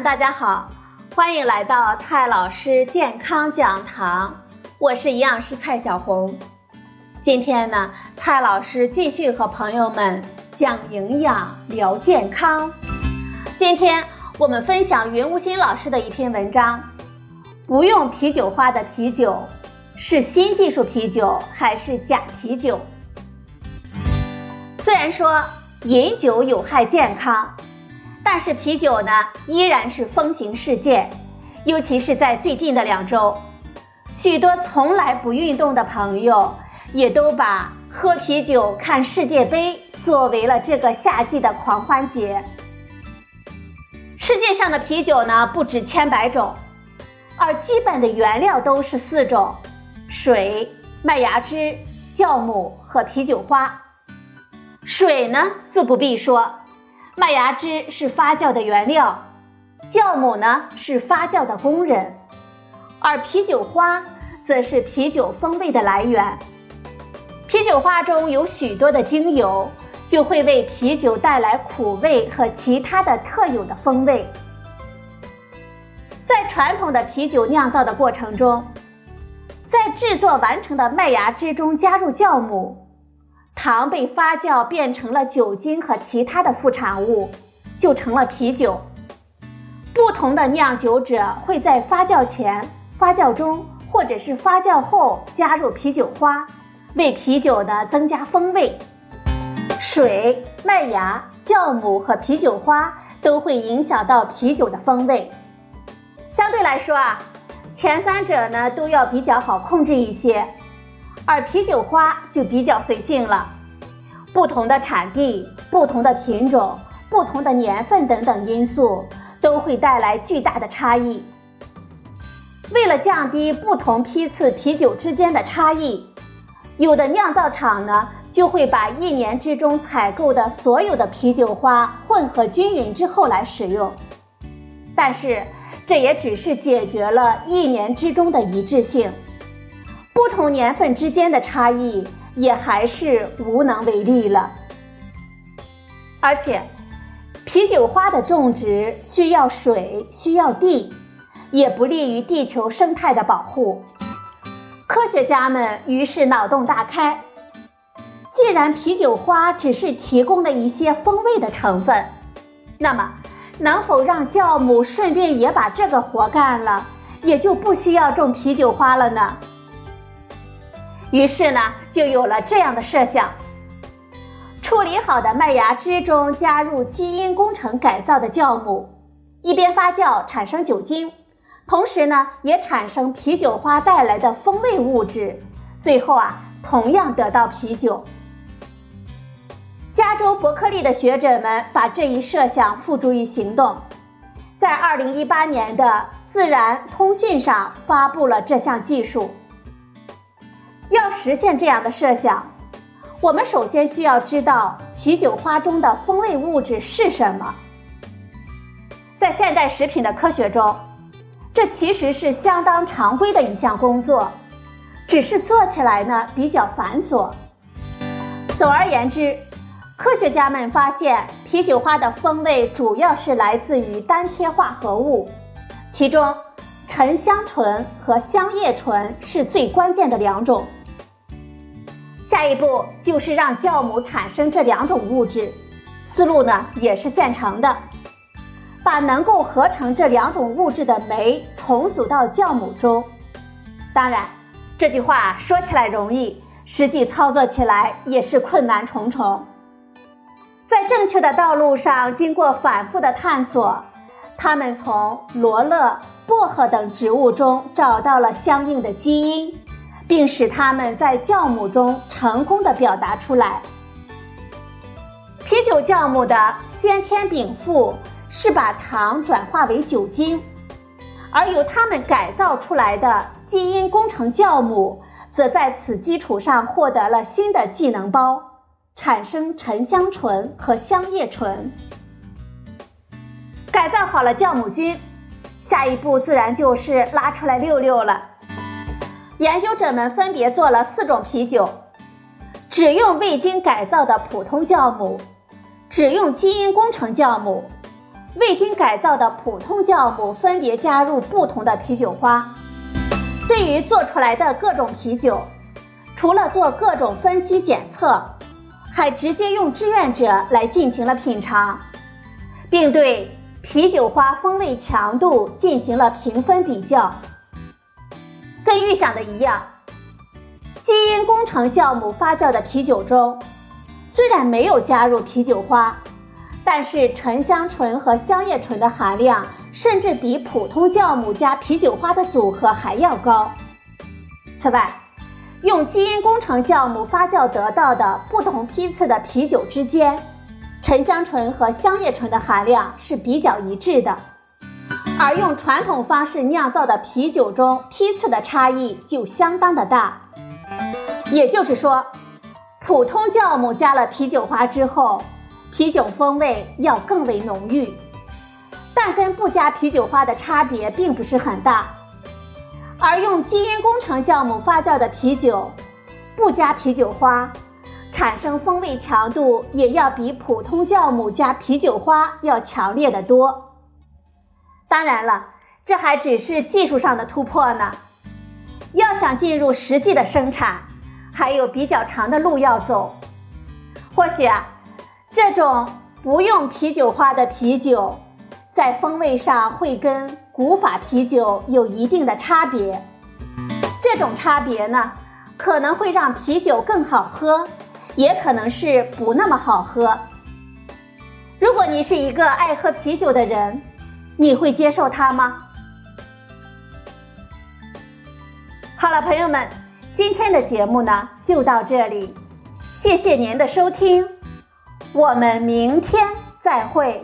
大家好，欢迎来到蔡老师健康讲堂，我是营养师蔡小红。今天呢，蔡老师继续和朋友们讲营养、聊健康。今天我们分享云无心老师的一篇文章：不用啤酒花的啤酒是新技术啤酒还是假啤酒？虽然说饮酒有害健康。但是啤酒呢，依然是风行世界，尤其是在最近的两周，许多从来不运动的朋友，也都把喝啤酒看世界杯作为了这个夏季的狂欢节。世界上的啤酒呢，不止千百种，而基本的原料都是四种：水、麦芽汁、酵母和啤酒花。水呢，自不必说。麦芽汁是发酵的原料，酵母呢是发酵的工人，而啤酒花则是啤酒风味的来源。啤酒花中有许多的精油，就会为啤酒带来苦味和其他的特有的风味。在传统的啤酒酿造的过程中，在制作完成的麦芽汁中加入酵母。糖被发酵变成了酒精和其他的副产物，就成了啤酒。不同的酿酒者会在发酵前、发酵中或者是发酵后加入啤酒花，为啤酒呢增加风味。水、麦芽、酵母和啤酒花都会影响到啤酒的风味。相对来说啊，前三者呢都要比较好控制一些。而啤酒花就比较随性了，不同的产地、不同的品种、不同的年份等等因素都会带来巨大的差异。为了降低不同批次啤酒之间的差异，有的酿造厂呢就会把一年之中采购的所有的啤酒花混合均匀之后来使用，但是这也只是解决了一年之中的一致性。不同年份之间的差异也还是无能为力了，而且啤酒花的种植需要水，需要地，也不利于地球生态的保护。科学家们于是脑洞大开，既然啤酒花只是提供了一些风味的成分，那么能否让酵母顺便也把这个活干了，也就不需要种啤酒花了呢？于是呢，就有了这样的设想：处理好的麦芽汁中加入基因工程改造的酵母，一边发酵产生酒精，同时呢，也产生啤酒花带来的风味物质，最后啊，同样得到啤酒。加州伯克利的学者们把这一设想付诸于行动，在二零一八年的《自然通讯》上发布了这项技术。要实现这样的设想，我们首先需要知道啤酒花中的风味物质是什么。在现代食品的科学中，这其实是相当常规的一项工作，只是做起来呢比较繁琐。总而言之，科学家们发现啤酒花的风味主要是来自于单萜化合物，其中沉香醇和香叶醇是最关键的两种。下一步就是让酵母产生这两种物质，思路呢也是现成的，把能够合成这两种物质的酶重组到酵母中。当然，这句话说起来容易，实际操作起来也是困难重重。在正确的道路上经过反复的探索，他们从罗勒、薄荷等植物中找到了相应的基因。并使它们在酵母中成功的表达出来。啤酒酵母的先天禀赋是把糖转化为酒精，而由它们改造出来的基因工程酵母，则在此基础上获得了新的技能包，产生沉香醇和香叶醇。改造好了酵母菌，下一步自然就是拉出来溜溜了。研究者们分别做了四种啤酒，只用未经改造的普通酵母，只用基因工程酵母，未经改造的普通酵母分别加入不同的啤酒花。对于做出来的各种啤酒，除了做各种分析检测，还直接用志愿者来进行了品尝，并对啤酒花风味强度进行了评分比较。跟预想的一样，基因工程酵母发酵的啤酒中，虽然没有加入啤酒花。但是沉香醇和香叶醇的含量甚至比普通酵母加啤酒花的组合还要高。此外，用基因工程酵母发酵得到的不同批次的啤酒之间，沉香醇和香叶醇的含量是比较一致的，而用传统方式酿造的啤酒中批次的差异就相当的大。也就是说，普通酵母加了啤酒花之后。啤酒风味要更为浓郁，但跟不加啤酒花的差别并不是很大。而用基因工程酵母发酵的啤酒，不加啤酒花，产生风味强度也要比普通酵母加啤酒花要强烈的多。当然了，这还只是技术上的突破呢。要想进入实际的生产，还有比较长的路要走。或许啊。这种不用啤酒花的啤酒，在风味上会跟古法啤酒有一定的差别。这种差别呢，可能会让啤酒更好喝，也可能是不那么好喝。如果你是一个爱喝啤酒的人，你会接受他吗？好了，朋友们，今天的节目呢就到这里，谢谢您的收听。我们明天再会。